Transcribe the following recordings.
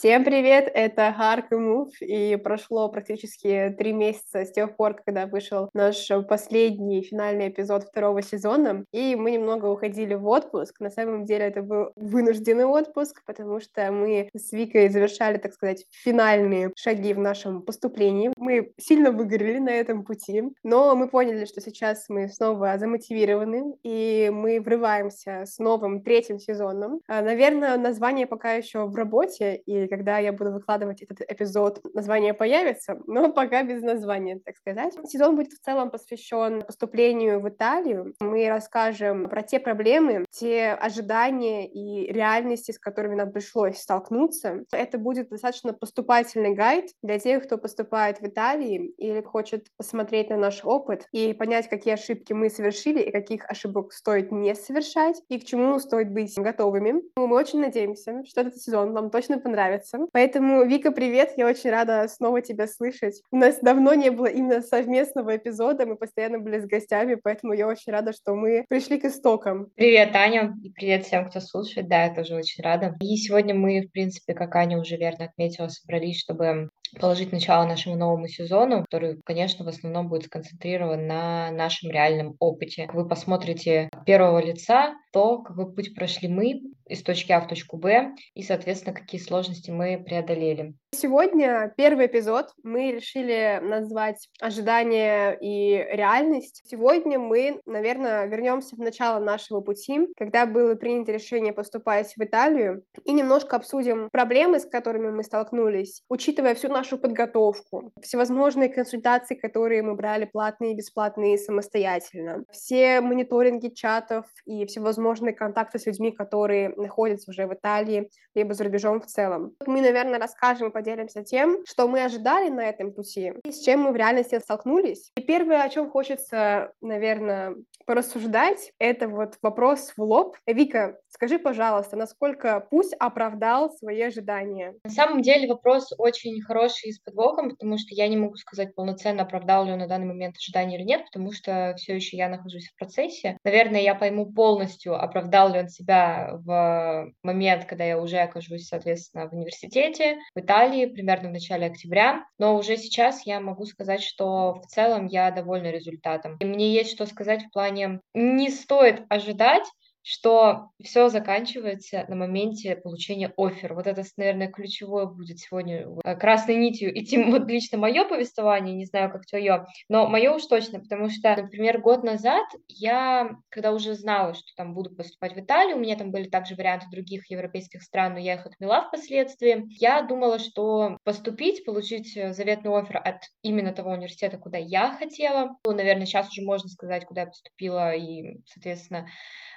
Всем привет, это Харк и Мув, и прошло практически три месяца с тех пор, когда вышел наш последний финальный эпизод второго сезона, и мы немного уходили в отпуск. На самом деле это был вынужденный отпуск, потому что мы с Викой завершали, так сказать, финальные шаги в нашем поступлении. Мы сильно выгорели на этом пути, но мы поняли, что сейчас мы снова замотивированы, и мы врываемся с новым третьим сезоном. А, наверное, название пока еще в работе, и когда я буду выкладывать этот эпизод, название появится, но пока без названия, так сказать. Сезон будет в целом посвящен поступлению в Италию. Мы расскажем про те проблемы, те ожидания и реальности, с которыми нам пришлось столкнуться. Это будет достаточно поступательный гайд для тех, кто поступает в Италии или хочет посмотреть на наш опыт и понять, какие ошибки мы совершили и каких ошибок стоит не совершать и к чему стоит быть готовыми. Мы очень надеемся, что этот сезон вам точно понравится нравится. Поэтому, Вика, привет, я очень рада снова тебя слышать. У нас давно не было именно совместного эпизода, мы постоянно были с гостями, поэтому я очень рада, что мы пришли к истокам. Привет, Аня, и привет всем, кто слушает, да, я тоже очень рада. И сегодня мы, в принципе, как Аня уже верно отметила, собрались, чтобы положить начало нашему новому сезону, который, конечно, в основном будет сконцентрирован на нашем реальном опыте. Вы посмотрите первого лица то, какой путь прошли мы из точки А в точку Б и, соответственно, какие сложности мы преодолели. Сегодня первый эпизод мы решили назвать ожидания и реальность. Сегодня мы, наверное, вернемся в начало нашего пути, когда было принято решение поступать в Италию, и немножко обсудим проблемы, с которыми мы столкнулись, учитывая всю нашу подготовку, всевозможные консультации, которые мы брали платные и бесплатные самостоятельно, все мониторинги чатов и всевозможные контакты с людьми, которые находятся уже в Италии, либо за рубежом в целом. Мы, наверное, расскажем поделимся тем, что мы ожидали на этом пути и с чем мы в реальности столкнулись. И первое, о чем хочется, наверное, порассуждать, это вот вопрос в лоб. Вика, скажи, пожалуйста, насколько путь оправдал свои ожидания? На самом деле вопрос очень хороший и с подвохом, потому что я не могу сказать полноценно, оправдал ли он на данный момент ожидания или нет, потому что все еще я нахожусь в процессе. Наверное, я пойму полностью, оправдал ли он себя в момент, когда я уже окажусь, соответственно, в университете, в Италии примерно в начале октября, но уже сейчас я могу сказать, что в целом я довольна результатом. И мне есть что сказать в плане не стоит ожидать, что все заканчивается на моменте получения оффер. Вот это, наверное, ключевое будет сегодня э, красной нитью идти вот лично мое повествование, не знаю, как твое, но мое уж точно, потому что, например, год назад я, когда уже знала, что там буду поступать в Италию, у меня там были также варианты других европейских стран, но я их отмела впоследствии, я думала, что поступить, получить э, заветный офер от именно того университета, куда я хотела, ну, наверное, сейчас уже можно сказать, куда я поступила и, соответственно,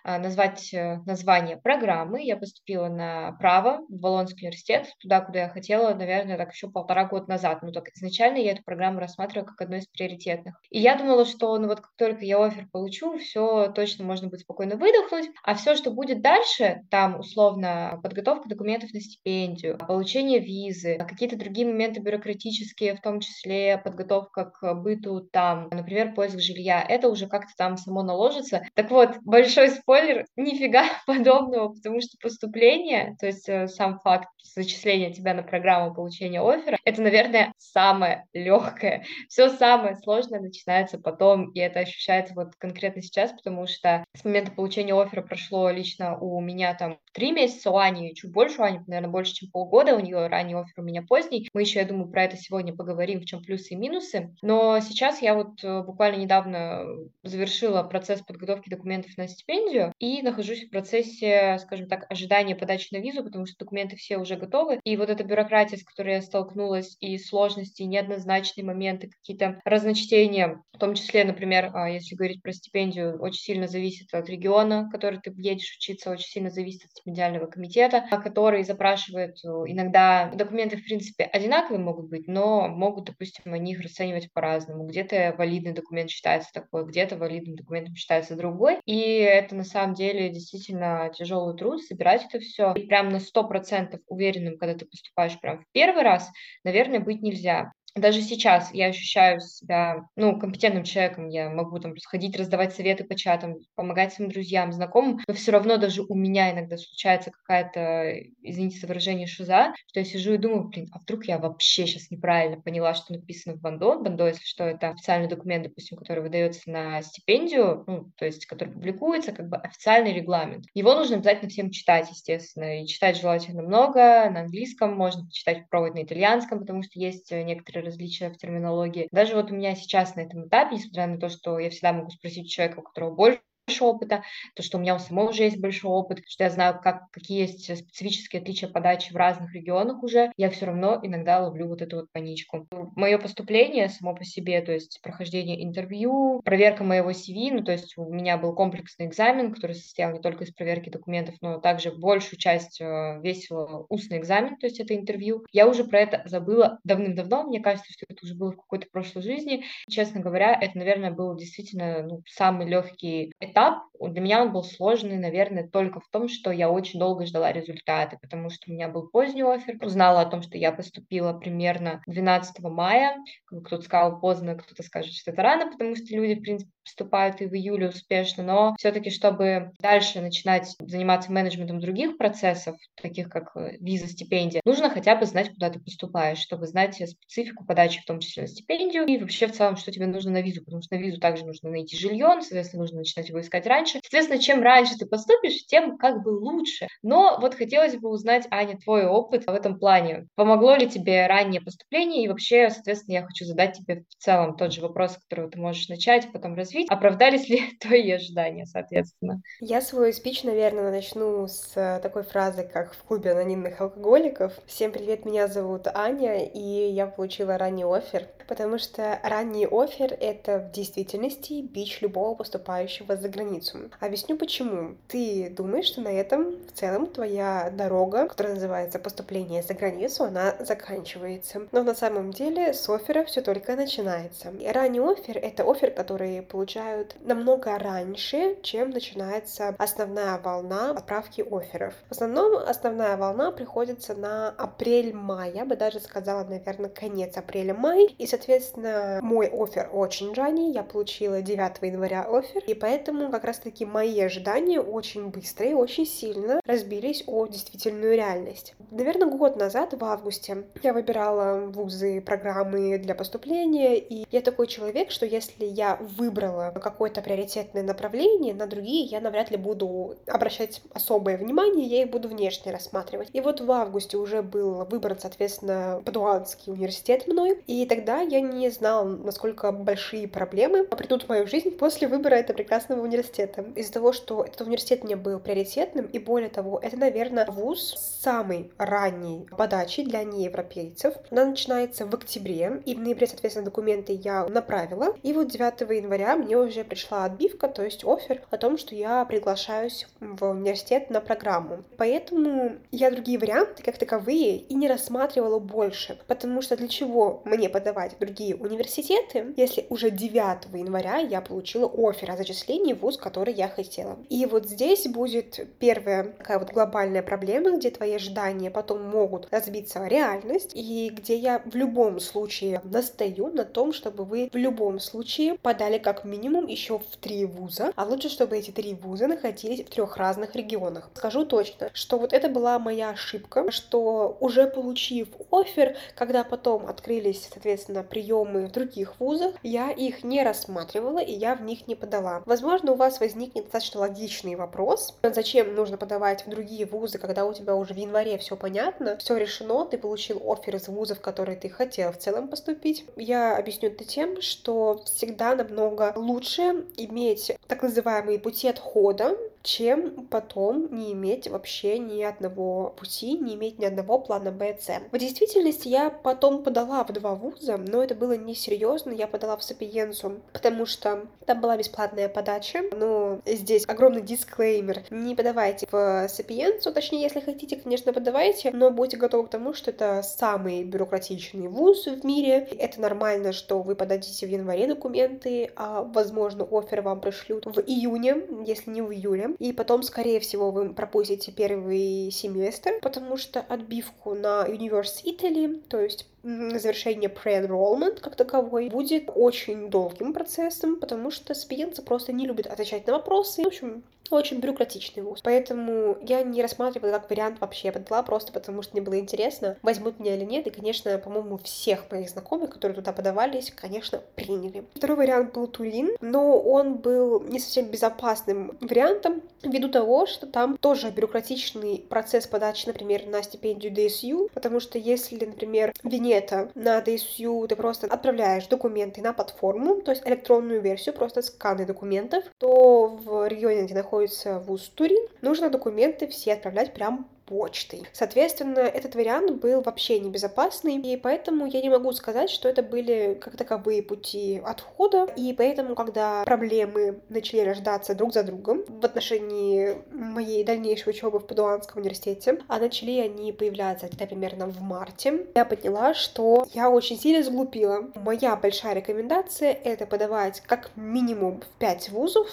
а, назвать э, название программы. Я поступила на право в Болонский университет, туда, куда я хотела, наверное, так еще полтора года назад. Ну, так изначально я эту программу рассматривала как одну из приоритетных. И я думала, что, ну, вот как только я офер получу, все точно можно будет спокойно выдохнуть, а все, что будет дальше, там, условно, подготовка документов на стипендию, получение визы, какие-то другие моменты бюрократические, в том числе подготовка к быту там, например, поиск жилья, это уже как-то там само наложится. Так вот, большой спор спойлер, нифига подобного, потому что поступление, то есть э, сам факт зачисления тебя на программу получения оффера, это, наверное, самое легкое. Все самое сложное начинается потом, и это ощущается вот конкретно сейчас, потому что с момента получения оффера прошло лично у меня там три месяца, у Ани чуть больше, у Ани, наверное, больше, чем полгода, у нее ранний оффер, у меня поздний. Мы еще, я думаю, про это сегодня поговорим, в чем плюсы и минусы. Но сейчас я вот э, буквально недавно завершила процесс подготовки документов на стипендию, Италию нахожусь в процессе, скажем так, ожидания подачи на визу, потому что документы все уже готовы. И вот эта бюрократия, с которой я столкнулась, и сложности, и неоднозначные моменты, какие-то разночтения, в том числе, например, а, если говорить про стипендию, очень сильно зависит от региона, в который ты едешь учиться, очень сильно зависит от стипендиального комитета, который запрашивает э, иногда документы, в принципе, одинаковые могут быть, но могут, допустим, они их расценивать по-разному. Где-то валидный документ считается такой, где-то валидным документом считается другой. И это на самом деле действительно тяжелый труд, собирать это все. И прям на сто процентов уверенным, когда ты поступаешь прям в первый раз, наверное, быть нельзя. Даже сейчас я ощущаю себя, ну, компетентным человеком, я могу там сходить, раздавать советы по чатам, помогать своим друзьям, знакомым, но все равно даже у меня иногда случается какая-то, извините за выражение, шиза, что я сижу и думаю, блин, а вдруг я вообще сейчас неправильно поняла, что написано в Бандо. Бандо, если что, это официальный документ, допустим, который выдается на стипендию, ну, то есть который публикуется, как бы официальный регламент. Его нужно обязательно всем читать, естественно, и читать желательно много, на английском можно почитать, попробовать на итальянском, потому что есть некоторые различия в терминологии. Даже вот у меня сейчас на этом этапе, несмотря на то, что я всегда могу спросить человека, у которого больше опыта, то, что у меня у самого уже есть большой опыт, что я знаю, как, какие есть специфические отличия подачи в разных регионах уже, я все равно иногда ловлю вот эту вот паничку. Мое поступление само по себе, то есть прохождение интервью, проверка моего CV, ну, то есть у меня был комплексный экзамен, который состоял не только из проверки документов, но также большую часть э, весил устный экзамен, то есть это интервью. Я уже про это забыла давным-давно, мне кажется, что это уже было в какой-то прошлой жизни. Честно говоря, это, наверное, был действительно ну, самый легкий этап для меня он был сложный, наверное, только в том, что я очень долго ждала результаты, потому что у меня был поздний офер. Узнала о том, что я поступила примерно 12 мая. Кто-то сказал поздно, кто-то скажет, что это рано, потому что люди, в принципе, поступают и в июле успешно, но все-таки, чтобы дальше начинать заниматься менеджментом других процессов, таких как э, виза, стипендия, нужно хотя бы знать, куда ты поступаешь, чтобы знать специфику подачи, в том числе на стипендию, и вообще в целом, что тебе нужно на визу, потому что на визу также нужно найти жилье, соответственно, нужно начинать его искать раньше. Соответственно, чем раньше ты поступишь, тем как бы лучше. Но вот хотелось бы узнать, Аня, твой опыт в этом плане. Помогло ли тебе раннее поступление? И вообще, соответственно, я хочу задать тебе в целом тот же вопрос, который ты можешь начать, потом развить. Оправдались ли твои ожидания, соответственно? Я свой спич, наверное, начну с э, такой фразы, как в клубе анонимных алкоголиков. Всем привет, меня зовут Аня, и я получила ранний офер, потому что ранний офер — это в действительности бич любого поступающего за границу. Объясню почему. Ты думаешь, что на этом в целом твоя дорога, которая называется поступление за границу, она заканчивается. Но на самом деле с оффера все только начинается. И ранний офер — это офер, который получают намного раньше, чем начинается основная волна отправки офферов. В основном основная волна приходится на апрель-май. Я бы даже сказала, наверное, конец апреля-май. И, соответственно, мой офер очень ранний. Я получила 9 января офер. И поэтому как раз-таки мои ожидания очень быстро и очень сильно разбились о действительную реальность. Наверное, год назад, в августе, я выбирала вузы, программы для поступления, и я такой человек, что если я выбрала какое-то приоритетное направление, на другие я навряд ли буду обращать особое внимание, я их буду внешне рассматривать. И вот в августе уже был выбран, соответственно, Падуанский университет мной, и тогда я не знала, насколько большие проблемы придут в мою жизнь после выбора этого прекрасного университета из-за того, что этот университет мне был приоритетным, и более того, это, наверное, вуз с самой ранней подачи для неевропейцев. Она начинается в октябре, и в ноябре, соответственно, документы я направила. И вот 9 января мне уже пришла отбивка, то есть офер о том, что я приглашаюсь в университет на программу. Поэтому я другие варианты, как таковые, и не рассматривала больше, потому что для чего мне подавать другие университеты, если уже 9 января я получила офер о зачислении в вуз, который я хотела. И вот здесь будет первая такая вот глобальная проблема, где твои ожидания потом могут разбиться в реальность, и где я в любом случае настаю на том, чтобы вы в любом случае подали как минимум еще в три вуза, а лучше, чтобы эти три вуза находились в трех разных регионах. Скажу точно, что вот это была моя ошибка, что уже получив офер, когда потом открылись, соответственно, приемы в других вузах, я их не рассматривала и я в них не подала. Возможно, у вас возникнет достаточно логичный вопрос, зачем нужно подавать в другие вузы, когда у тебя уже в январе все понятно, все решено, ты получил офер из вузов, которые ты хотел в целом поступить. Я объясню это тем, что всегда намного лучше иметь так называемые пути отхода, чем потом не иметь вообще ни одного пути, не иметь ни одного плана Б, С. В действительности я потом подала в два вуза, но это было несерьезно, я подала в Сапиенцу, потому что там была бесплатная подача, но здесь огромный дисклеймер. Не подавайте в Сапиенцу, точнее, если хотите, конечно, подавайте, но будьте готовы к тому, что это самый бюрократичный вуз в мире. Это нормально, что вы подадите в январе документы, а, возможно, офер вам пришлют в июне, если не в июле и потом, скорее всего, вы пропустите первый семестр, потому что отбивку на Universe Italy, то есть завершение pre-enrollment как таковой будет очень долгим процессом, потому что студенты просто не любят отвечать на вопросы. В общем, очень бюрократичный вуз. Поэтому я не рассматривала как вариант вообще. Я подала просто потому, что мне было интересно, возьмут меня или нет. И, конечно, по-моему, всех моих знакомых, которые туда подавались, конечно, приняли. Второй вариант был Тулин, но он был не совсем безопасным вариантом, ввиду того, что там тоже бюрократичный процесс подачи, например, на стипендию DSU, потому что если, например, Венета на DSU ты просто отправляешь документы на платформу, то есть электронную версию, просто сканы документов, то в регионе, где находится вуз Турин, нужно документы все отправлять прям почтой. Соответственно, этот вариант был вообще небезопасный, и поэтому я не могу сказать, что это были как таковые пути отхода, и поэтому, когда проблемы начали рождаться друг за другом в отношении моей дальнейшей учебы в Падуанском университете, а начали они появляться где-то примерно в марте, я поняла, что я очень сильно сглупила. Моя большая рекомендация — это подавать как минимум в 5 вузов,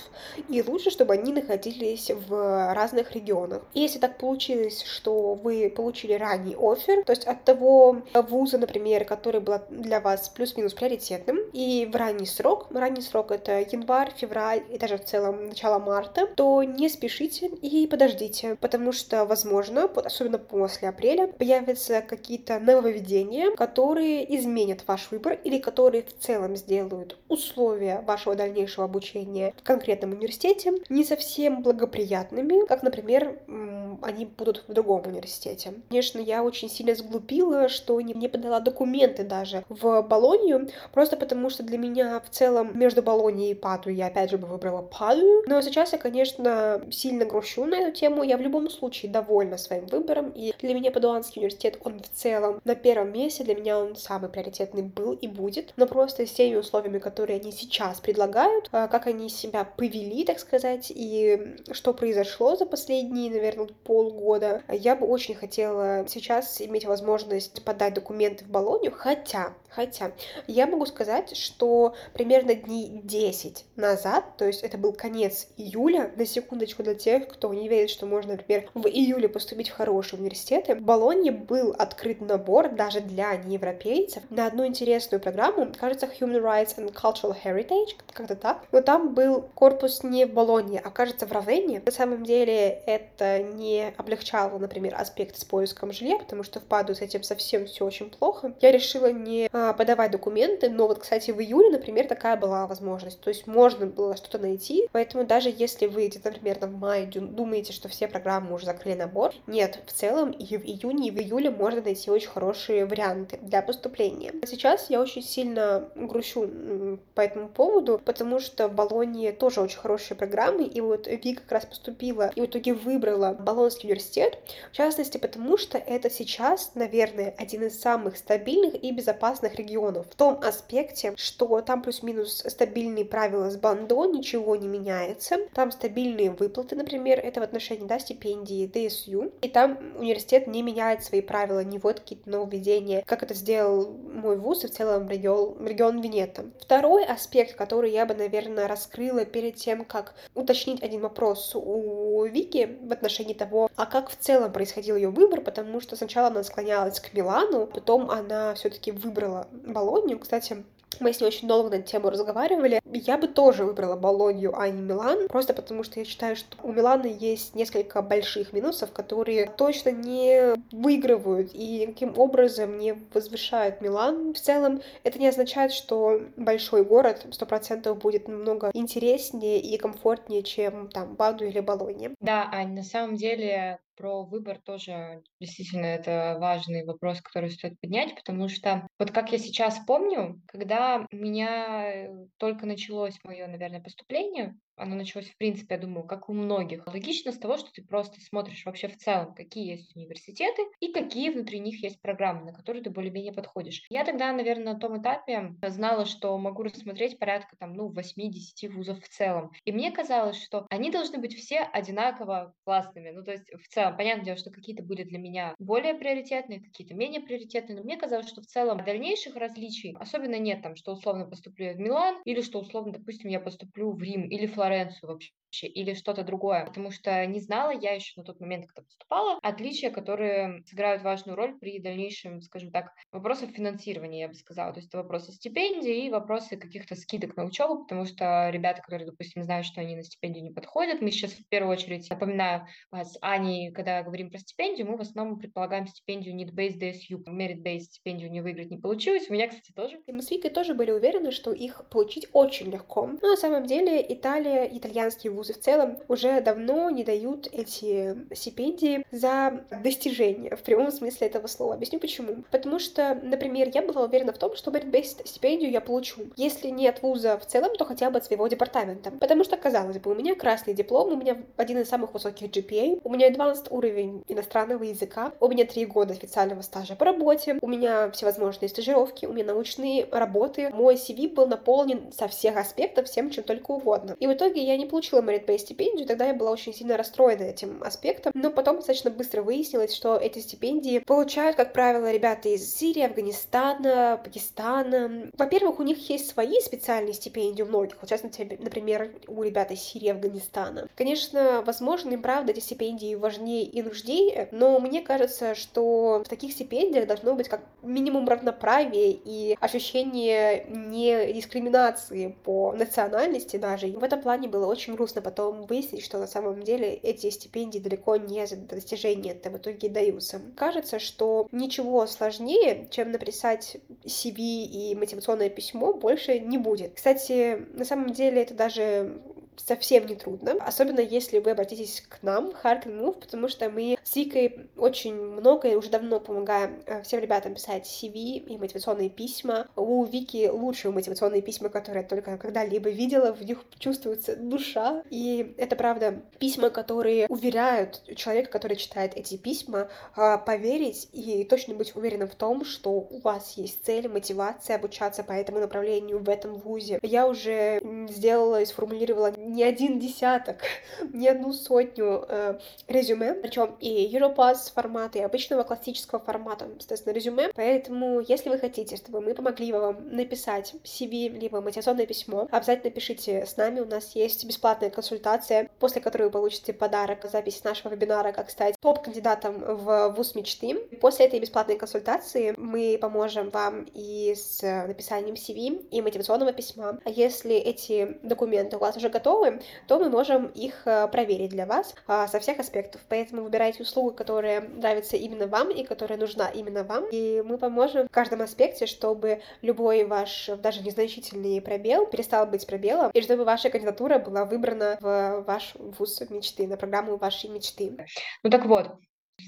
и лучше, чтобы они находились в разных регионах. И если так получилось, что вы получили ранний офер, то есть от того вуза, например, который был для вас плюс-минус приоритетным, и в ранний срок, ранний срок это январь, февраль и даже в целом начало марта, то не спешите и подождите, потому что, возможно, особенно после апреля, появятся какие-то нововведения, которые изменят ваш выбор или которые в целом сделают условия вашего дальнейшего обучения в конкретном университете не совсем благоприятными, как, например, они будут в другом университете. Конечно, я очень сильно сглупила, что не, не подала документы даже в Болонию, просто потому что для меня в целом между Болонией и Паду я опять же бы выбрала Паду. Но сейчас я, конечно, сильно грущу на эту тему. Я в любом случае довольна своим выбором, и для меня Падуанский университет, он в целом на первом месте, для меня он самый приоритетный был и будет. Но просто с теми условиями, которые они сейчас предлагают, а, как они себя повели, так сказать, и что произошло за последние, наверное, полгода, я бы очень хотела сейчас иметь возможность подать документы в Болонию, хотя, хотя, я могу сказать, что примерно дней 10 назад, то есть это был конец июля, на секундочку для тех, кто не верит, что можно, например, в июле поступить в хорошие университеты, в Болонье был открыт набор даже для неевропейцев на одну интересную программу, кажется, Human Rights and Cultural Heritage, как-то так, но там был корпус не в Болонье, а кажется в Равене. На самом деле это не облегчало например, аспект с поиском жилья, потому что в Паду с этим совсем все очень плохо. Я решила не а, подавать документы, но вот, кстати, в июле, например, такая была возможность. То есть можно было что-то найти, поэтому даже если вы примерно в мае думаете, что все программы уже закрыли набор, нет, в целом и в июне, и в июле можно найти очень хорошие варианты для поступления. Сейчас я очень сильно грущу по этому поводу, потому что в Болонии тоже очень хорошие программы, и вот Ви как раз поступила и в итоге выбрала Болонский университет, в частности, потому что это сейчас, наверное, один из самых стабильных и безопасных регионов. В том аспекте, что там плюс-минус стабильные правила с бандо, ничего не меняется. Там стабильные выплаты, например, это в отношении да, стипендии ДСЮ. И там университет не меняет свои правила, не вводит какие-то нововведения, как это сделал мой вуз и в целом регион, регион Венета. Второй аспект, который я бы, наверное, раскрыла перед тем, как уточнить один вопрос у Вики в отношении того, а как в целом происходил ее выбор, потому что сначала она склонялась к Милану, потом она все-таки выбрала Болонью. Кстати, мы с ней очень долго на эту тему разговаривали. Я бы тоже выбрала Болонью, а не Милан, просто потому что я считаю, что у Милана есть несколько больших минусов, которые точно не выигрывают и каким образом не возвышают Милан. В целом, это не означает, что большой город сто процентов будет намного интереснее и комфортнее, чем там Баду или Болонья. Да, Ань, на самом деле про выбор тоже действительно это важный вопрос, который стоит поднять, потому что вот как я сейчас помню, когда у меня э, только началось мое, наверное, поступление, оно началось, в принципе, я думаю, как у многих. Логично с того, что ты просто смотришь вообще в целом, какие есть университеты и какие внутри них есть программы, на которые ты более-менее подходишь. Я тогда, наверное, на том этапе знала, что могу рассмотреть порядка там, ну, 8-10 вузов в целом. И мне казалось, что они должны быть все одинаково классными. Ну, то есть в целом, понятное дело, что какие-то были для меня более приоритетные, какие-то менее приоритетные, но мне казалось, что в целом дальнейших различий особенно нет там, что условно поступлю я в Милан или что условно, допустим, я поступлю в Рим или Флоренцию Флоренцию вообще или что-то другое, потому что не знала я еще на тот момент, когда поступала, отличия, которые сыграют важную роль при дальнейшем, скажем так, вопросах финансирования, я бы сказала. То есть это вопросы стипендий и вопросы каких-то скидок на учебу, потому что ребята, которые, допустим, знают, что они на стипендию не подходят, мы сейчас в первую очередь, напоминаю, с Аней, когда говорим про стипендию, мы в основном предполагаем стипендию need-based DSU, merit-based стипендию не выиграть не получилось. У меня, кстати, тоже. Мы с Викой тоже были уверены, что их получить очень легко. Но на самом деле Италия, итальянские вузы в целом уже давно не дают эти стипендии за достижения, в прямом смысле этого слова. Объясню почему. Потому что, например, я была уверена в том, что merit-based стипендию я получу. Если не от вуза в целом, то хотя бы от своего департамента. Потому что, казалось бы, у меня красный диплом, у меня один из самых высоких GPA, у меня advanced уровень иностранного языка, у меня три года официального стажа по работе, у меня всевозможные стажировки, у меня научные работы, мой CV был наполнен со всех аспектов всем, чем только угодно. И в итоге я не получила merit-based стипендию, тогда я была очень сильно расстроена этим аспектом, но потом достаточно быстро выяснилось, что эти стипендии получают, как правило, ребята из Сирии, Афганистана, Пакистана. Во-первых, у них есть свои специальные стипендии у многих, вот сейчас, например, у ребят из Сирии, Афганистана. Конечно, возможно, и правда эти стипендии важнее и нужнее, но мне кажется, что в таких стипендиях должно быть как минимум равноправие и ощущение не дискриминации по национальности даже. В этом плане было очень грустно потом выяснить, что на самом деле эти стипендии далеко не за достижение это в итоге даются. Кажется, что ничего сложнее, чем написать CV и мотивационное письмо, больше не будет. Кстати, на самом деле это даже совсем не трудно, особенно если вы обратитесь к нам, and Move, потому что мы с Викой очень много и уже давно помогаем э, всем ребятам писать CV и мотивационные письма. У Вики лучшие мотивационные письма, которые я только когда-либо видела, в них чувствуется душа, и это правда письма, которые уверяют человека, который читает эти письма, а, поверить и точно быть уверенным в том, что у вас есть цель, мотивация обучаться по этому направлению в этом вузе. Я уже сделала и сформулировала не один десяток, не одну сотню э, резюме, причем и Europass формата, и обычного классического формата, естественно, резюме. Поэтому, если вы хотите, чтобы мы помогли вам написать CV, либо мотивационное письмо, обязательно пишите с нами. У нас есть бесплатная консультация, после которой вы получите подарок, запись нашего вебинара, как стать топ-кандидатом в ВУЗ мечты. После этой бесплатной консультации мы поможем вам и с написанием CV, и мотивационного письма. А если эти документы у вас уже готовы, то мы можем их э, проверить для вас а, со всех аспектов. Поэтому выбирайте услугу, которая нравится именно вам и которая нужна именно вам. И мы поможем в каждом аспекте, чтобы любой ваш даже незначительный пробел перестал быть пробелом, и чтобы ваша кандидатура была выбрана в ваш вуз мечты, на программу вашей мечты. Ну так вот,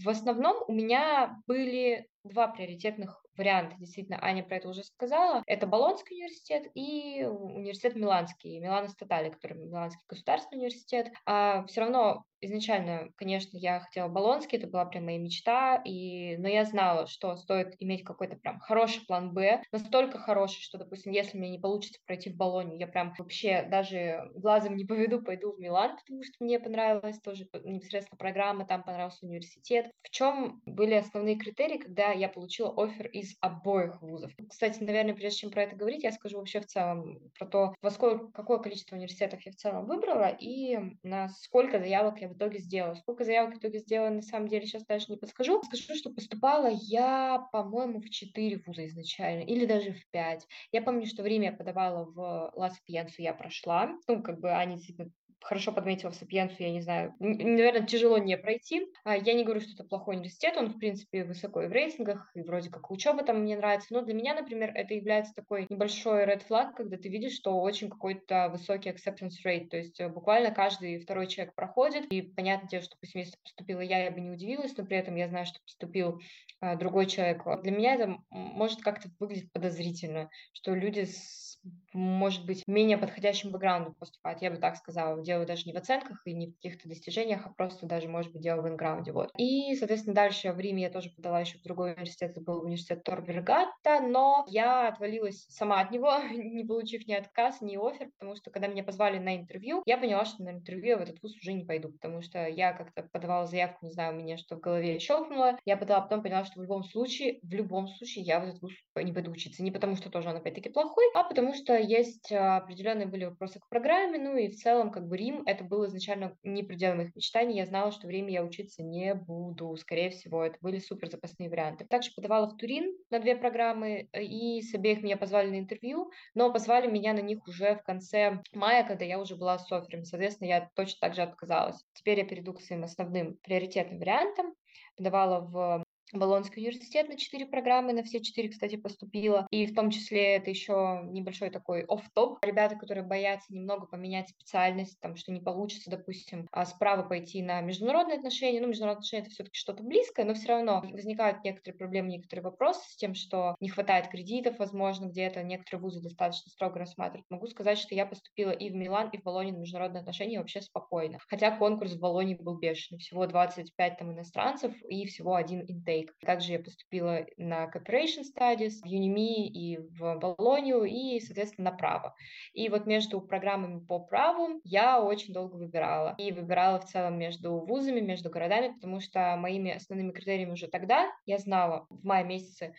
в основном у меня были два приоритетных варианта. Действительно, Аня про это уже сказала. Это Болонский университет и университет Миланский, Милано Статали, который Миланский государственный университет. А все равно изначально, конечно, я хотела Болонский, это была прям моя мечта, и... но я знала, что стоит иметь какой-то прям хороший план Б, настолько хороший, что, допустим, если мне не получится пройти в Болонию, я прям вообще даже глазом не поведу, пойду в Милан, потому что мне понравилась тоже непосредственно программа, там понравился университет. В чем были основные критерии, когда я получила офер из обоих вузов? Кстати, наверное, прежде чем про это говорить, я скажу вообще в целом про то, во сколько, какое количество университетов я в целом выбрала и на сколько заявок я в итоге сделала. Сколько заявок в итоге сделала, на самом деле, сейчас даже не подскажу. Скажу, что поступала я, по-моему, в 4 вуза изначально, или даже в 5. Я помню, что время я подавала в Ла Сапиенсу, я прошла. Ну, как бы они действительно хорошо подметила Сапиенсу, я не знаю, наверное, тяжело не пройти. А, я не говорю, что это плохой университет, он, в принципе, высоко и в рейтингах, и вроде как учеба там мне нравится, но для меня, например, это является такой небольшой red flag, когда ты видишь, что очень какой-то высокий acceptance rate, то есть э, буквально каждый второй человек проходит, и понятно дело, что, допустим, если поступила я, я бы не удивилась, но при этом я знаю, что поступил а, другой человек. Для меня это может как-то выглядеть подозрительно, что люди с может быть, менее подходящим бэкграундом поступают, я бы так сказала. Дело даже не в оценках и не в каких-то достижениях, а просто даже, может быть, дело в бэкграунде. Вот. И, соответственно, дальше в Риме я тоже подала еще в другой университет, это был университет Тор Вергатта, но я отвалилась сама от него, не получив ни отказ, ни офер, потому что, когда меня позвали на интервью, я поняла, что на интервью я в этот вуз уже не пойду, потому что я как-то подавала заявку, не знаю, у меня что в голове щелкнуло, я подала, потом поняла, что в любом случае, в любом случае я в этот вуз не пойду учиться. Не потому, что тоже он опять-таки плохой, а потому что есть а, определенные были вопросы к программе, ну и в целом как бы Рим. Это было изначально не пределом моих мечтаний. Я знала, что в Риме я учиться не буду. Скорее всего, это были супер запасные варианты. Также подавала в Турин на две программы, и с обеих меня позвали на интервью, но позвали меня на них уже в конце мая, когда я уже была с оффером. Соответственно, я точно так же отказалась. Теперь я перейду к своим основным приоритетным вариантам подавала в Болонский университет на четыре программы, на все четыре, кстати, поступила. И в том числе это еще небольшой такой оф-топ. Ребята, которые боятся немного поменять специальность, там, что не получится, допустим, а справа пойти на международные отношения. Ну, международные отношения — это все-таки что-то близкое, но все равно возникают некоторые проблемы, некоторые вопросы с тем, что не хватает кредитов, возможно, где-то некоторые вузы достаточно строго рассматривают. Могу сказать, что я поступила и в Милан, и в Болонию на международные отношения вообще спокойно. Хотя конкурс в Болонии был бешеный. Всего 25 там иностранцев и всего один интейк. Lake. Также я поступила на Cooperation Studies в Юними и в Болонию, и, соответственно, на право. И вот между программами по праву я очень долго выбирала. И выбирала в целом между вузами, между городами, потому что моими основными критериями уже тогда я знала в мае месяце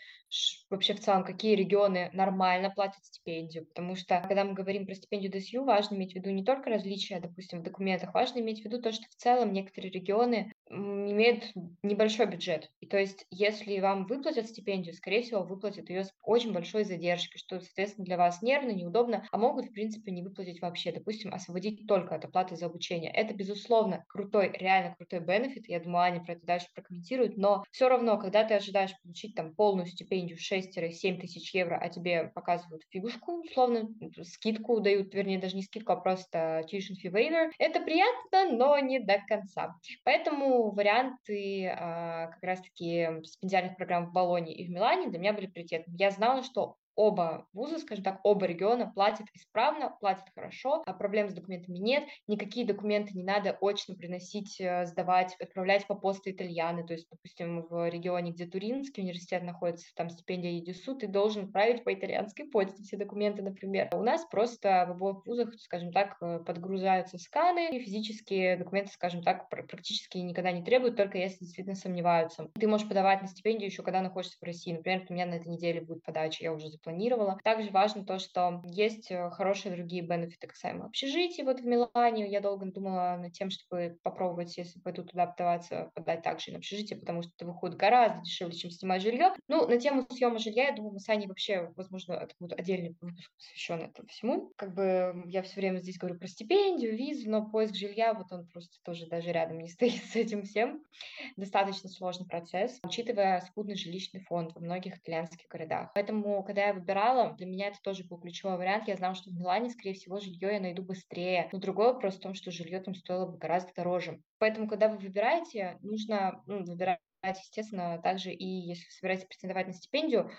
вообще в целом, какие регионы нормально платят стипендию. Потому что, когда мы говорим про стипендию ДСЮ, важно иметь в виду не только различия, допустим, в документах, важно иметь в виду то, что в целом некоторые регионы имеют небольшой бюджет. И то есть, если вам выплатят стипендию, скорее всего, выплатят ее с очень большой задержкой, что, соответственно, для вас нервно, неудобно, а могут, в принципе, не выплатить вообще, допустим, освободить только от оплаты за обучение. Это, безусловно, крутой, реально крутой бенефит, я думаю, Аня про это дальше прокомментирует, но все равно, когда ты ожидаешь получить там полную стипендию 6-7 тысяч евро, а тебе показывают фигушку, условно, скидку дают, вернее, даже не скидку, а просто tuition fee waiver, это приятно, но не до конца. Поэтому варианты а, как раз-таки стипендиальных программ в Болоне и в Милане для меня были приоритетными. Я знала, что оба вуза, скажем так, оба региона платят исправно, платят хорошо, а проблем с документами нет, никакие документы не надо очно приносить, э, сдавать, отправлять по посту итальяны, то есть, допустим, в регионе, где Туринский университет находится, там стипендия ЕДИСУ, ты должен отправить по итальянской почте все документы, например. У нас просто в обоих вузах, скажем так, э, подгружаются сканы, и физические документы, скажем так, практически никогда не требуют, только если действительно сомневаются. Ты можешь подавать на стипендию еще, когда находишься в России. Например, у меня на этой неделе будет подача, я уже планировала. Также важно то, что есть э, хорошие другие бенефиты касаемо общежития. Вот в Милане я долго думала над тем, чтобы попробовать, если пойду туда подаваться, подать также на общежитие, потому что это выходит гораздо дешевле, чем снимать жилье. Ну, на тему съема жилья, я думаю, мы с Аней вообще, возможно, это будет отдельный выпуск, посвященный этому всему. Как бы я все время здесь говорю про стипендию, визу, но поиск жилья, вот он просто тоже даже рядом не стоит с этим всем. Достаточно сложный процесс, учитывая скудный жилищный фонд во многих итальянских городах. Поэтому, когда я выбирала, для меня это тоже был ключевой вариант. Я знала, что в Милане, скорее всего, жилье я найду быстрее. Но другой вопрос в том, что жилье там стоило бы гораздо дороже. Поэтому, когда вы выбираете, нужно ну, выбирать естественно, также и если собираетесь претендовать на стипендию,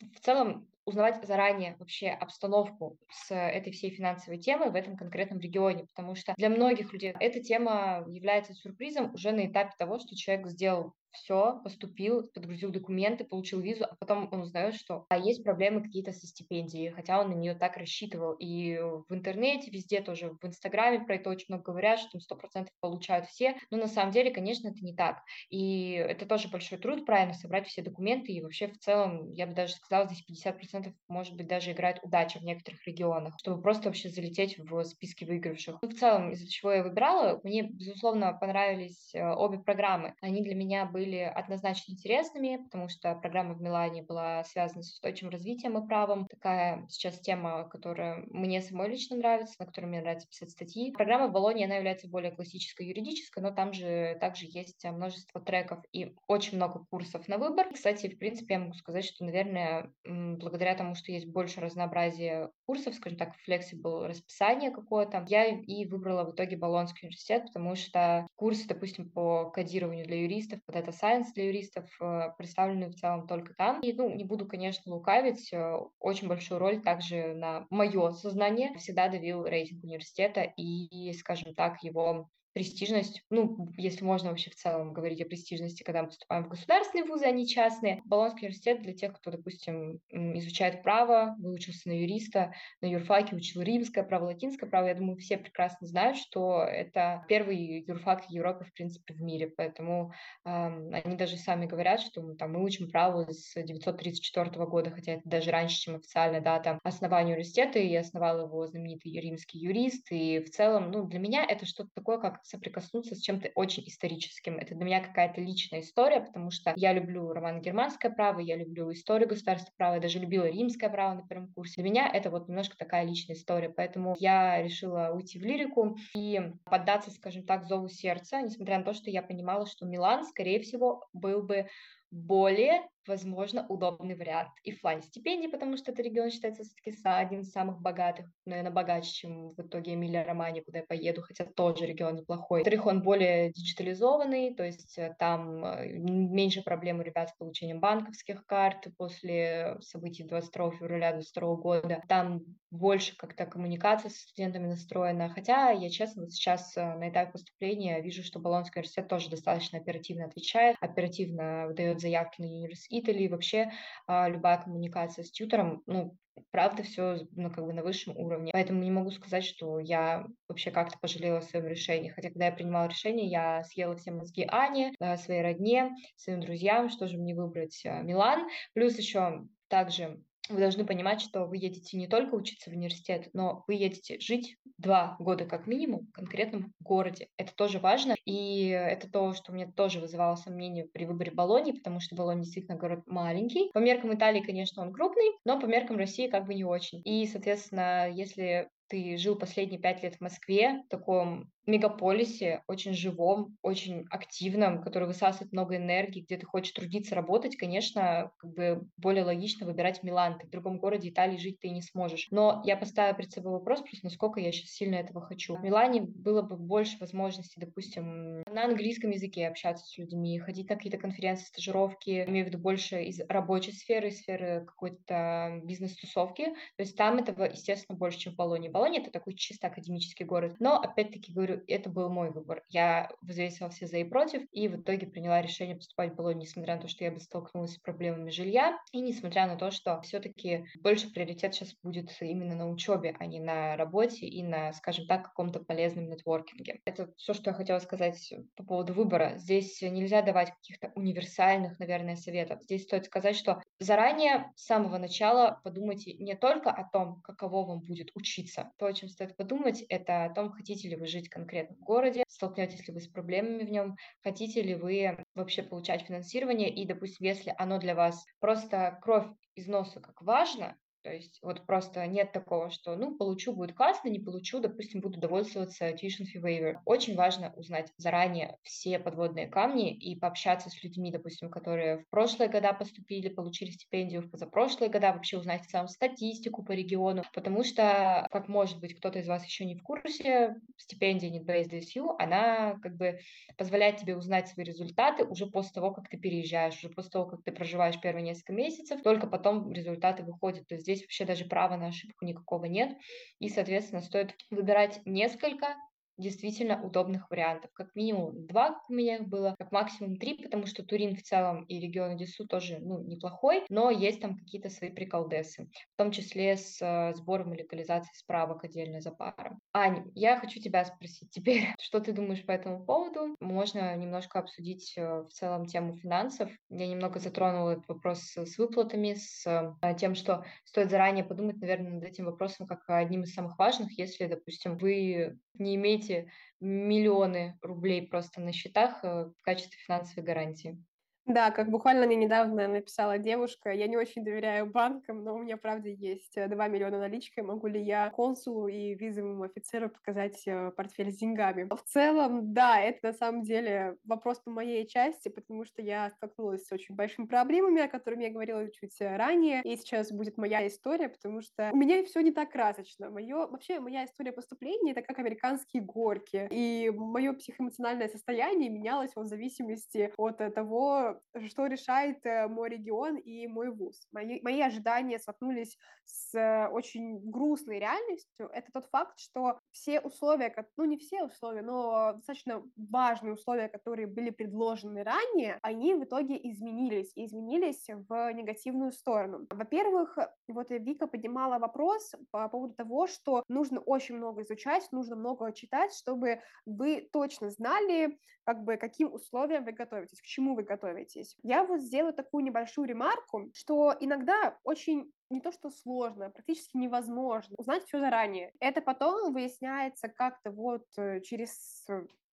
в целом узнавать заранее вообще обстановку с этой всей финансовой темой в этом конкретном регионе, потому что для многих людей эта тема является сюрпризом уже на этапе того, что человек сделал все, поступил, подгрузил документы, получил визу, а потом он узнает, что а есть проблемы какие-то со стипендией, хотя он на нее так рассчитывал. И в интернете, везде тоже, в Инстаграме про это очень много говорят, что там 100% получают все, но на самом деле, конечно, это не так. И это тоже большой труд, правильно собрать все документы, и вообще в целом, я бы даже сказала, здесь 50% может быть даже играет удача в некоторых регионах, чтобы просто вообще залететь в списки выигравших. Ну, в целом, из-за чего я выбирала, мне, безусловно, понравились э, обе программы. Они для меня были однозначно интересными, потому что программа в Милане была связана с устойчивым развитием и правом. Такая сейчас тема, которая мне самой лично нравится, на которой мне нравится писать статьи. Программа в Болоне, она является более классической юридической, но там же также есть множество треков и очень много курсов на выбор. Кстати, в принципе, я могу сказать, что, наверное, благодаря тому, что есть больше разнообразия курсов, скажем так, flexible расписание какое-то, я и выбрала в итоге Болонский университет, потому что курсы, допустим, по кодированию для юристов, по Data Science для юристов э, представлены в целом только там. И, ну, не буду, конечно, лукавить, э, очень большую роль также на мое сознание всегда давил рейтинг университета и, скажем так, его престижность, ну, если можно вообще в целом говорить о престижности, когда мы поступаем в государственные вузы, а не частные. Болонский университет для тех, кто, допустим, изучает право, выучился на юриста, на юрфаке учил римское право, латинское право. Я думаю, все прекрасно знают, что это первый юрфак в Европе, в принципе, в мире. Поэтому э, они даже сами говорят, что мы, там, мы учим право с 934 года, хотя это даже раньше, чем официальная дата основания университета, и основал его знаменитый римский юрист. И в целом, ну, для меня это что-то такое, как соприкоснуться с чем-то очень историческим. Это для меня какая-то личная история, потому что я люблю романо-германское право, я люблю историю государственного права, я даже любила римское право на первом курсе. Для меня это вот немножко такая личная история, поэтому я решила уйти в лирику и поддаться, скажем так, зову сердца, несмотря на то, что я понимала, что Милан, скорее всего, был бы более возможно, удобный вариант. И в плане стипендий, потому что этот регион считается все-таки один из самых богатых, наверное, богаче, чем в итоге Эмилия Романи, куда я поеду, хотя тоже регион неплохой. Во-вторых, он более диджитализованный, то есть э, там э, меньше проблем у ребят с получением банковских карт после событий 22 февраля 2022 года. Там больше как-то коммуникация с студентами настроена. Хотя я, честно, вот сейчас э, на этапе поступления вижу, что Болонский университет тоже достаточно оперативно отвечает, оперативно выдает заявки на университет или вообще а, любая коммуникация с тьютором, ну, правда, все ну, как бы на высшем уровне. Поэтому не могу сказать, что я вообще как-то пожалела о своем решении. Хотя, когда я принимала решение, я съела все мозги Ане, своей родне, своим друзьям, что же мне выбрать а, Милан. Плюс еще также вы должны понимать, что вы едете не только учиться в университет, но вы едете жить два года как минимум в конкретном городе. Это тоже важно, и это то, что мне тоже вызывало сомнения при выборе Болонии, потому что Болония действительно город маленький. По меркам Италии, конечно, он крупный, но по меркам России как бы не очень. И, соответственно, если ты жил последние пять лет в Москве, в таком мегаполисе, очень живом, очень активном, который высасывает много энергии, где ты хочешь трудиться, работать, конечно, как бы более логично выбирать Милан. Ты в другом городе Италии жить ты не сможешь. Но я поставила перед собой вопрос, просто насколько я сейчас сильно этого хочу. В Милане было бы больше возможностей, допустим, на английском языке общаться с людьми, ходить на какие-то конференции, стажировки, имею в виду больше из рабочей сферы, сферы какой-то бизнес-тусовки. То есть там этого, естественно, больше, чем в Болонии. Болония — это такой чисто академический город. Но, опять-таки, говорю, это был мой выбор. Я взвесила все за и против, и в итоге приняла решение поступать Болонию, несмотря на то, что я бы столкнулась с проблемами жилья, и несмотря на то, что все-таки больше приоритет сейчас будет именно на учебе, а не на работе и на, скажем так, каком-то полезном нетворкинге. Это все, что я хотела сказать по поводу выбора. Здесь нельзя давать каких-то универсальных, наверное, советов. Здесь стоит сказать, что заранее, с самого начала подумайте не только о том, каково вам будет учиться, то, о чем стоит подумать, это о том, хотите ли вы жить конкретном городе, столкнетесь ли вы с проблемами в нем, хотите ли вы вообще получать финансирование, и, допустим, если оно для вас просто кровь из носа как важно, то есть вот просто нет такого, что, ну, получу, будет классно, не получу, допустим, буду довольствоваться tuition fee waiver. Очень важно узнать заранее все подводные камни и пообщаться с людьми, допустим, которые в прошлые года поступили, получили стипендию, в позапрошлые года, вообще узнать в статистику по региону, потому что, как может быть, кто-то из вас еще не в курсе, стипендия NetBase DSU, она как бы позволяет тебе узнать свои результаты уже после того, как ты переезжаешь, уже после того, как ты проживаешь первые несколько месяцев, только потом результаты выходят. То есть здесь вообще даже права на ошибку никакого нет. И, соответственно, стоит выбирать несколько действительно удобных вариантов. Как минимум два у меня их было, как максимум три, потому что Турин в целом и регион Одессу тоже ну, неплохой, но есть там какие-то свои приколдесы, в том числе с э, сбором и легализацией справок отдельно за паром. Ань, я хочу тебя спросить теперь, что ты думаешь по этому поводу? Можно немножко обсудить э, в целом тему финансов. Я немного затронула этот вопрос с выплатами, с э, тем, что стоит заранее подумать, наверное, над этим вопросом как одним из самых важных, если, допустим, вы не имеете имеете миллионы рублей просто на счетах э, в качестве финансовой гарантии. Да, как буквально мне недавно написала девушка, я не очень доверяю банкам, но у меня, правда, есть 2 э, миллиона наличкой, могу ли я консулу и визовому офицеру показать э, портфель с деньгами? В целом, да, это на самом деле вопрос по моей части, потому что я столкнулась с очень большими проблемами, о которых я говорила чуть ранее, и сейчас будет моя история, потому что у меня все не так красочно. Мое, вообще, моя история поступления — это как американские горки, и мое психоэмоциональное состояние менялось в зависимости от того, что, решает э, мой регион и мой вуз. Мои, мои ожидания столкнулись с э, очень грустной реальностью. Это тот факт, что все условия, ну не все условия, но достаточно важные условия, которые были предложены ранее, они в итоге изменились, и изменились в негативную сторону. Во-первых, вот Вика поднимала вопрос по поводу того, что нужно очень много изучать, нужно много читать, чтобы вы точно знали, как бы, каким условиям вы готовитесь, к чему вы готовитесь. Я вот сделаю такую небольшую ремарку, что иногда очень не то что сложно, а практически невозможно узнать все заранее. Это потом выясняется как-то вот э, через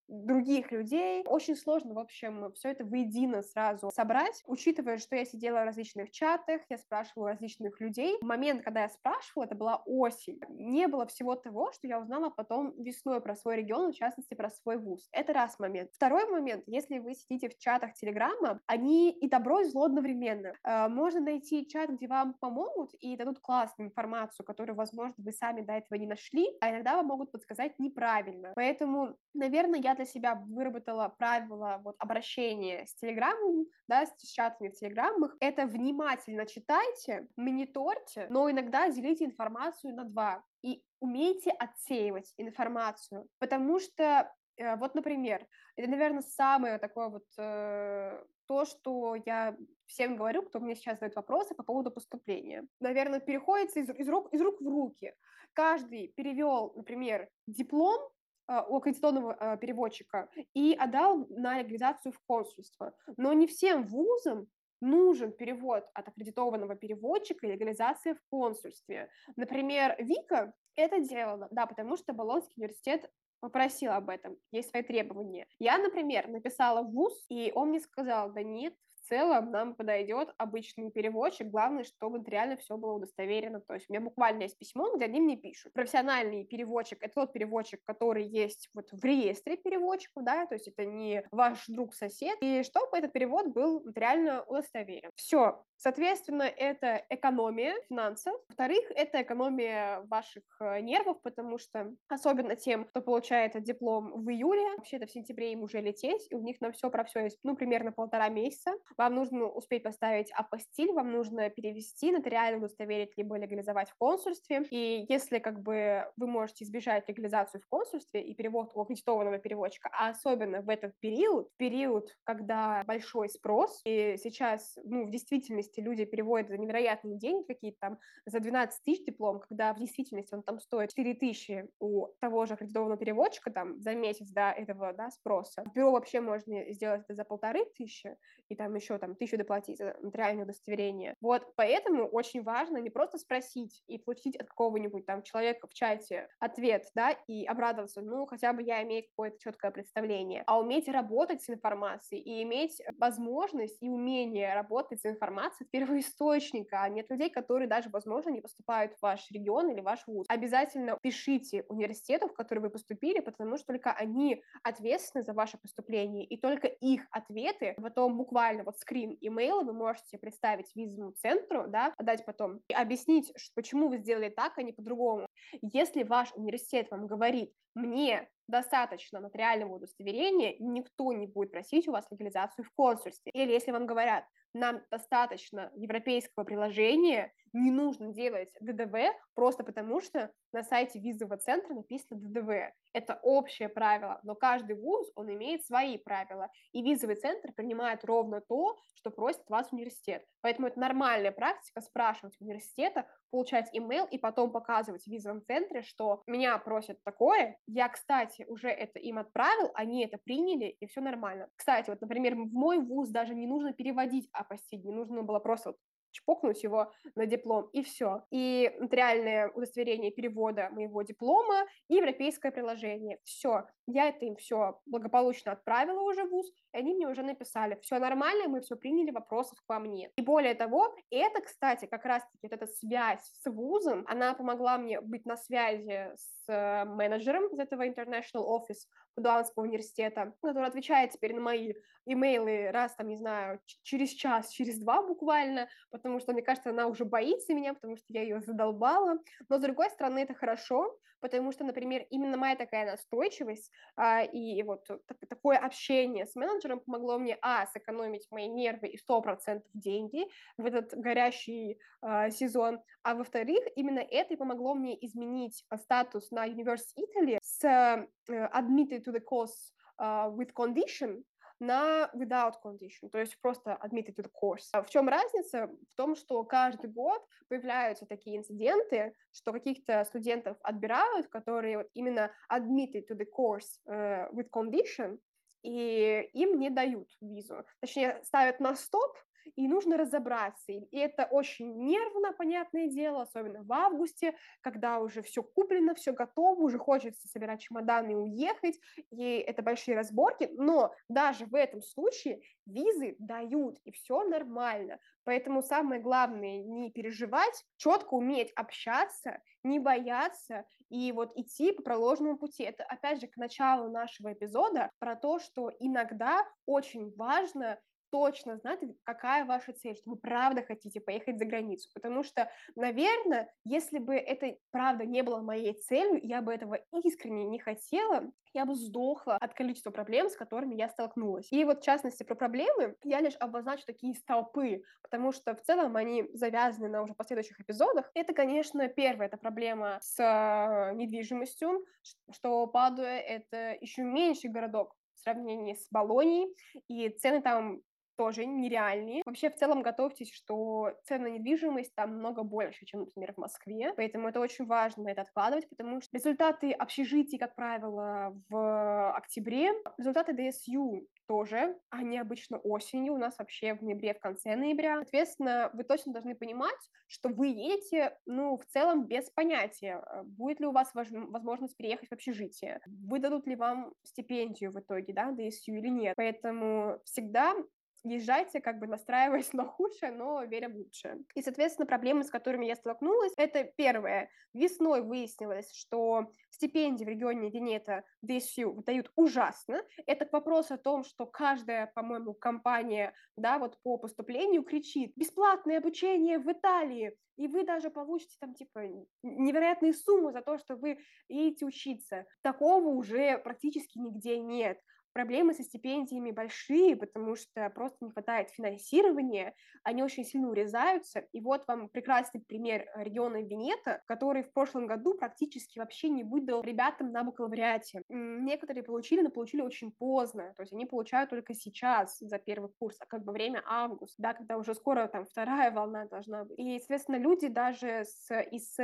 других людей. Очень сложно, в общем, все это воедино сразу собрать, учитывая, что я сидела в различных чатах, я спрашивала различных людей. В момент, когда я спрашивала, это была осень. Не было всего того, что я узнала потом весной про свой регион, в частности, про свой вуз. Это раз момент. Второй момент, если вы сидите в чатах Телеграма, они и добро, и зло одновременно. Э, можно найти чат, где вам помогут и дадут классную информацию, которую, возможно, вы сами до этого не нашли, а иногда вам могут подсказать неправильно. Поэтому, наверное, я для себя выработала правило вот, обращения с Телеграмом, да, с чатами в Телеграмах, это внимательно читайте, мониторьте, но иногда делите информацию на два и умейте отсеивать информацию, потому что э, вот, например, это, наверное, самое такое вот э, то, что я всем говорю, кто мне сейчас задает вопросы по поводу поступления. Наверное, переходится из, из, рук, из рук в руки. Каждый перевел, например, диплом у аккредитованного а, переводчика и отдал на легализацию в консульство. Но не всем вузам нужен перевод от аккредитованного переводчика и легализация в консульстве. Например, Вика это делала, да, потому что Болонский университет попросил об этом, есть свои требования. Я, например, написала в ВУЗ, и он мне сказал, да нет, целом нам подойдет обычный переводчик, главное, чтобы реально все было удостоверено. То есть у меня буквально есть письмо, где они мне пишут. Профессиональный переводчик — это тот переводчик, который есть вот в реестре переводчиков, да, то есть это не ваш друг-сосед, и чтобы этот перевод был реально удостоверен. Все, Соответственно, это экономия финансов. Во-вторых, это экономия ваших э, нервов, потому что особенно тем, кто получает диплом в июле, вообще-то в сентябре им уже лететь, и у них на все про все есть, ну, примерно полтора месяца. Вам нужно успеть поставить апостиль, вам нужно перевести, нотариально удостоверить, либо легализовать в консульстве. И если как бы вы можете избежать легализацию в консульстве и перевод у аккредитованного переводчика, а особенно в этот период, период, когда большой спрос, и сейчас, ну, в действительности действительности люди переводят за невероятные деньги какие-то там, за 12 тысяч диплом, когда в действительности он там стоит 4 тысячи у того же аккредитованного переводчика там за месяц до этого, да, спроса. В бюро вообще можно сделать это за полторы тысячи, и там еще там тысячу доплатить за нотариальное удостоверение. Вот, поэтому очень важно не просто спросить и получить от какого-нибудь там человека в чате ответ, да, и обрадоваться, ну, хотя бы я имею какое-то четкое представление, а уметь работать с информацией и иметь возможность и умение работать с информацией первоисточника, а нет людей, которые даже, возможно, не поступают в ваш регион или ваш вуз. Обязательно пишите университету, в который вы поступили, потому что только они ответственны за ваше поступление, и только их ответы, потом буквально вот скрин имейла вы можете представить визовому центру, да, отдать потом, и объяснить, почему вы сделали так, а не по-другому. Если ваш университет вам говорит, мне достаточно нотариального удостоверения, никто не будет просить у вас легализацию в консульстве. Или если вам говорят, нам достаточно европейского приложения, не нужно делать ДДВ просто потому, что на сайте визового центра написано ДДВ. Это общее правило, но каждый вуз, он имеет свои правила, и визовый центр принимает ровно то, что просит вас университет. Поэтому это нормальная практика спрашивать университета, получать имейл и потом показывать в визовом центре, что меня просят такое, я, кстати, уже это им отправил, они это приняли, и все нормально. Кстати, вот, например, в мой вуз даже не нужно переводить апостиль, не нужно было просто вот чпокнуть его на диплом, и все. И нотариальное удостоверение перевода моего диплома и европейское приложение. Все. Я это им все благополучно отправила уже в ВУЗ, и они мне уже написали, все нормально, мы все приняли, вопросов к вам нет. И более того, это, кстати, как раз-таки вот эта связь с ВУЗом, она помогла мне быть на связи с э, менеджером из этого International Office Кудуанского университета, который отвечает теперь на мои имейлы раз, там, не знаю, через час, через два буквально, потому что, мне кажется, она уже боится меня, потому что я ее задолбала. Но, с другой стороны, это хорошо, потому что, например, именно моя такая настойчивость а, и вот так, такое общение с менеджером помогло мне, а, сэкономить мои нервы и 100% деньги в этот горящий а, сезон, а во-вторых, именно это и помогло мне изменить статус на University Italy с uh, admitted to the course uh, with condition на without condition, то есть просто admitted to the course. А в чем разница? В том, что каждый год появляются такие инциденты, что каких-то студентов отбирают, которые вот именно admitted to the course uh, with condition, и им не дают визу. Точнее, ставят на стоп, и нужно разобраться. И это очень нервно, понятное дело, особенно в августе, когда уже все куплено, все готово, уже хочется собирать чемоданы и уехать, и это большие разборки, но даже в этом случае визы дают, и все нормально. Поэтому самое главное не переживать, четко уметь общаться, не бояться и вот идти по проложенному пути. Это опять же к началу нашего эпизода про то, что иногда очень важно точно знать, какая ваша цель, что вы правда хотите поехать за границу. Потому что, наверное, если бы это правда не было моей целью, я бы этого искренне не хотела, я бы сдохла от количества проблем, с которыми я столкнулась. И вот, в частности, про проблемы я лишь обозначу такие столпы, потому что в целом они завязаны на уже последующих эпизодах. Это, конечно, первое, это проблема с э, недвижимостью, что Падуя — это еще меньший городок в сравнении с Болонией, и цены там тоже нереальные. Вообще, в целом, готовьтесь, что цены на недвижимость там много больше, чем, например, в Москве. Поэтому это очень важно это откладывать, потому что результаты общежитий, как правило, в октябре, результаты DSU тоже, они обычно осенью, у нас вообще в ноябре, в конце ноября. Соответственно, вы точно должны понимать, что вы едете, ну, в целом без понятия, э, будет ли у вас возможность переехать в общежитие, выдадут ли вам стипендию в итоге, да, DSU или нет. Поэтому всегда езжайте, как бы настраиваясь на худшее, но веря в лучшее. И, соответственно, проблемы, с которыми я столкнулась, это первое. Весной выяснилось, что стипендии в регионе Венета DSU выдают ужасно. Это к вопросу о том, что каждая, по-моему, компания, да, вот по поступлению кричит «бесплатное обучение в Италии!» и вы даже получите там, типа, невероятные суммы за то, что вы едете учиться. Такого уже практически нигде нет проблемы со стипендиями большие, потому что просто не хватает финансирования, они очень сильно урезаются. И вот вам прекрасный пример региона Венета, который в прошлом году практически вообще не выдал ребятам на бакалавриате. Некоторые получили, но получили очень поздно, то есть они получают только сейчас за первый курс, а как бы время август, да, когда уже скоро там вторая волна должна быть. И, соответственно, люди даже с ИС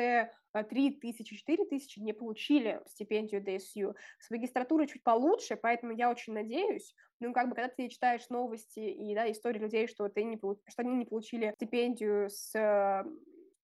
3 тысячи, 4 тысячи не получили стипендию DSU. С магистратурой чуть получше, поэтому я очень надеюсь, ну, как бы, когда ты читаешь новости и, да, истории людей, что, ты не, что они не получили стипендию с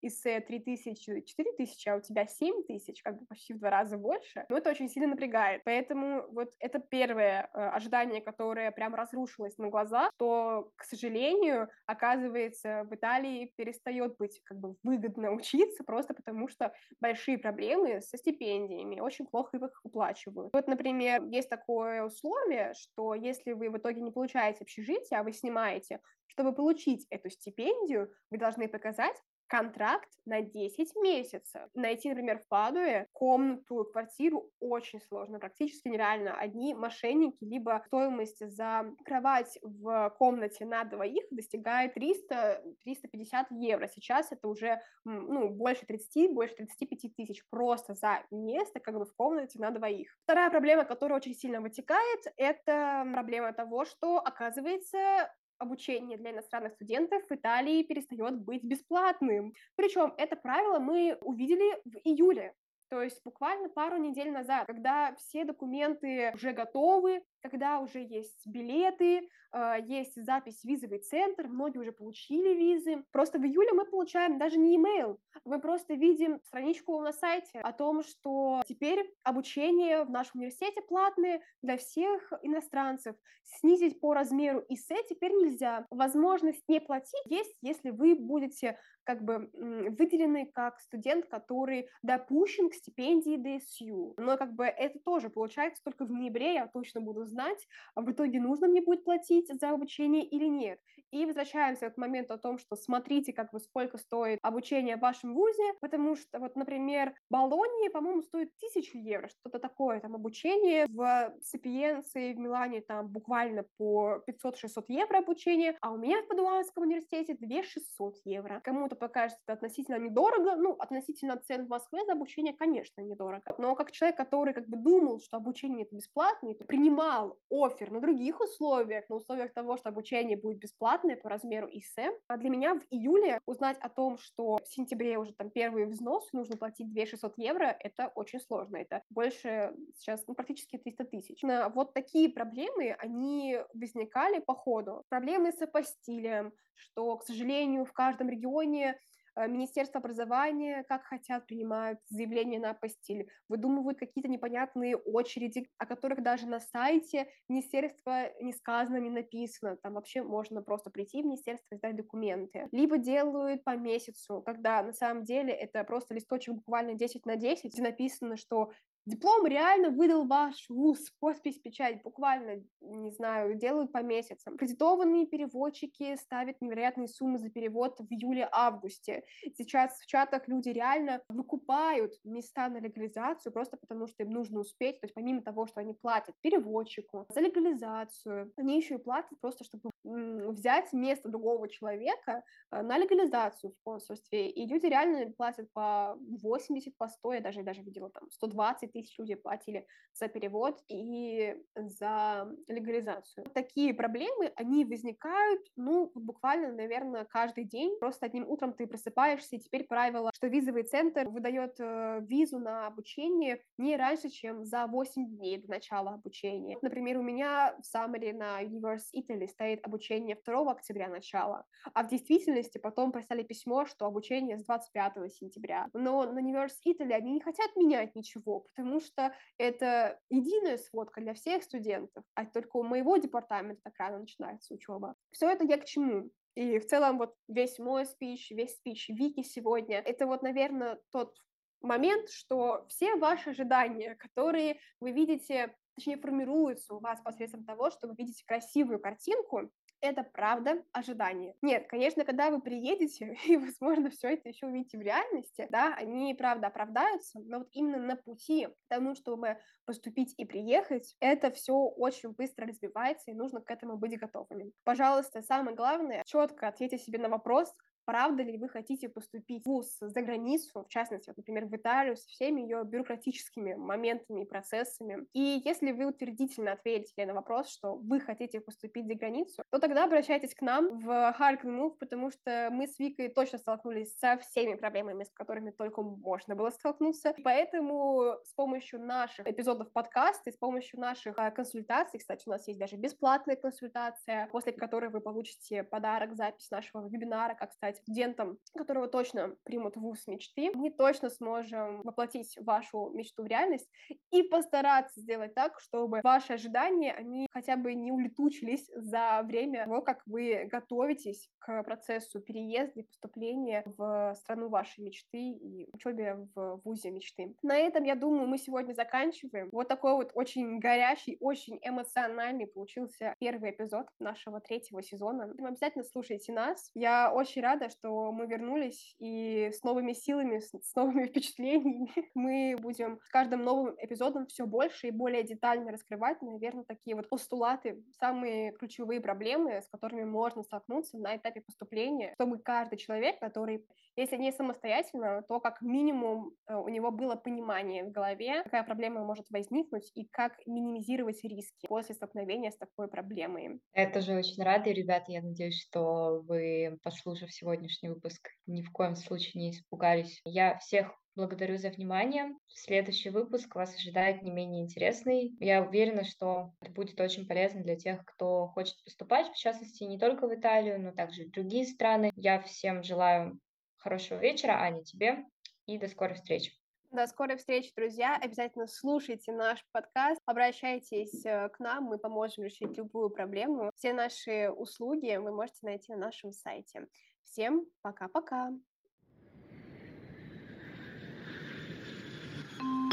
эссе 3000, 4000, а у тебя 7000, как бы почти в два раза больше, ну, это очень сильно напрягает. Поэтому вот это первое э, ожидание, которое прям разрушилось на глазах, что, к сожалению, оказывается, в Италии перестает быть как бы выгодно учиться просто потому, что большие проблемы со стипендиями, очень плохо их уплачивают. Вот, например, есть такое условие, что если вы в итоге не получаете общежитие, а вы снимаете, чтобы получить эту стипендию, вы должны показать контракт на 10 месяцев. Найти, например, в Падуе комнату, квартиру очень сложно, практически нереально. Одни мошенники, либо стоимость за кровать в комнате на двоих достигает 300-350 евро. Сейчас это уже ну, больше 30, больше 35 тысяч просто за место как бы в комнате на двоих. Вторая проблема, которая очень сильно вытекает, это проблема того, что, оказывается, обучение для иностранных студентов в Италии перестает быть бесплатным. Причем это правило мы увидели в июле. То есть буквально пару недель назад, когда все документы уже готовы, когда уже есть билеты, э, есть запись в визовый центр, многие уже получили визы. Просто в июле мы получаем даже не email, мы просто видим страничку на сайте о том, что теперь обучение в нашем университете платное для всех иностранцев. Снизить по размеру ИСЭ теперь нельзя. Возможность не платить есть, если вы будете как бы выделены как студент, который допущен к стипендии DSU. Но как бы это тоже получается только в ноябре, я точно буду знать, а в итоге нужно мне будет платить за обучение или нет. И возвращаемся к моменту о том, что смотрите, как бы сколько стоит обучение в вашем вузе, потому что вот, например, Болонии, по-моему, стоит тысячу евро, что-то такое, там обучение в Сапиенции, в Милане там буквально по 500-600 евро обучение, а у меня в Падуанском университете 2600 евро. Кому-то покажется это относительно недорого, ну, относительно цен в Москве за обучение, конечно, недорого. Но как человек, который как бы думал, что обучение это бесплатное, принимал офер на других условиях, на условиях того, что обучение будет бесплатное по размеру ИСЭ, а для меня в июле узнать о том, что в сентябре уже там первый взнос, нужно платить 2600 евро, это очень сложно. Это больше сейчас ну, практически 300 тысяч. Вот такие проблемы, они возникали по ходу. Проблемы с апостилием, что, к сожалению, в каждом регионе Э, Министерство образования, как хотят, принимают заявления на апостиль, выдумывают какие-то непонятные очереди, о которых даже на сайте министерства не сказано, не написано. Там вообще можно просто прийти в министерство и сдать документы. Либо делают по месяцу, когда на самом деле это просто листочек буквально 10 на 10, где написано, что Диплом реально выдал ваш вуз, подпись, печать, буквально, не знаю, делают по месяцам. Кредитованные переводчики ставят невероятные суммы за перевод в июле-августе. Сейчас в чатах люди реально выкупают места на легализацию просто потому, что им нужно успеть. То есть помимо того, что они платят переводчику за легализацию, они еще и платят просто, чтобы взять место другого человека э, на легализацию в консульстве. И люди реально платят по 80, по 100, я даже, даже видела там 120 тысяч людей платили за перевод и за легализацию. Такие проблемы, они возникают, ну, буквально, наверное, каждый день. Просто одним утром ты просыпаешься, и теперь правило, что визовый центр выдает э, визу на обучение не раньше, чем за 8 дней до начала обучения. Например, у меня в Самаре на Universe Italy стоит обучение 2 октября начала, а в действительности потом прислали письмо, что обучение с 25 сентября. Но на Universe Italy они не хотят менять ничего, потому что это единая сводка для всех студентов, а только у моего департамента так рано начинается учеба. Все это я к чему? И в целом вот весь мой спич, весь спич Вики сегодня, это вот, наверное, тот момент, что все ваши ожидания, которые вы видите, точнее, формируются у вас посредством того, что вы видите красивую картинку, это правда ожидание. Нет, конечно, когда вы приедете, и, возможно, все это еще увидите в реальности, да, они, правда, оправдаются, но вот именно на пути к тому, чтобы поступить и приехать, это все очень быстро развивается, и нужно к этому быть готовыми. Пожалуйста, самое главное, четко ответьте себе на вопрос, правда ли вы хотите поступить в ВУЗ за границу, в частности, вот, например, в Италию, со всеми ее бюрократическими моментами и процессами. И если вы утвердительно ответите на вопрос, что вы хотите поступить за границу, то тогда обращайтесь к нам в Hark Move, потому что мы с Викой точно столкнулись со всеми проблемами, с которыми только можно было столкнуться. Поэтому с помощью наших эпизодов подкаста и с помощью наших а, консультаций, кстати, у нас есть даже бесплатная консультация, после которой вы получите подарок, запись нашего вебинара, как стать стать студентом, которого точно примут ВУЗ мечты, мы точно сможем воплотить вашу мечту в реальность и постараться сделать так, чтобы ваши ожидания, они хотя бы не улетучились за время того, как вы готовитесь к процессу переезда и поступления в страну вашей мечты и учебе в ВУЗе мечты. На этом, я думаю, мы сегодня заканчиваем. Вот такой вот очень горячий, очень эмоциональный получился первый эпизод нашего третьего сезона. Обязательно слушайте нас. Я очень рада, рада, что мы вернулись, и с новыми силами, с, новыми впечатлениями мы будем с каждым новым эпизодом все больше и более детально раскрывать, наверное, такие вот постулаты, самые ключевые проблемы, с которыми можно столкнуться на этапе поступления, чтобы каждый человек, который, если не самостоятельно, то как минимум э, у него было понимание в голове, какая проблема может возникнуть и как минимизировать риски после столкновения с такой проблемой. Я тоже очень рада, ребята, я надеюсь, что вы, послушав сегодня сегодняшний выпуск. Ни в коем случае не испугались. Я всех благодарю за внимание. Следующий выпуск вас ожидает не менее интересный. Я уверена, что это будет очень полезно для тех, кто хочет поступать, в частности, не только в Италию, но также в другие страны. Я всем желаю хорошего вечера, Аня, тебе, и до скорой встречи. До скорой встречи, друзья. Обязательно слушайте наш подкаст, обращайтесь э, к нам, мы поможем решить любую проблему. Все наши услуги вы можете найти на нашем сайте. Всем пока-пока! thank you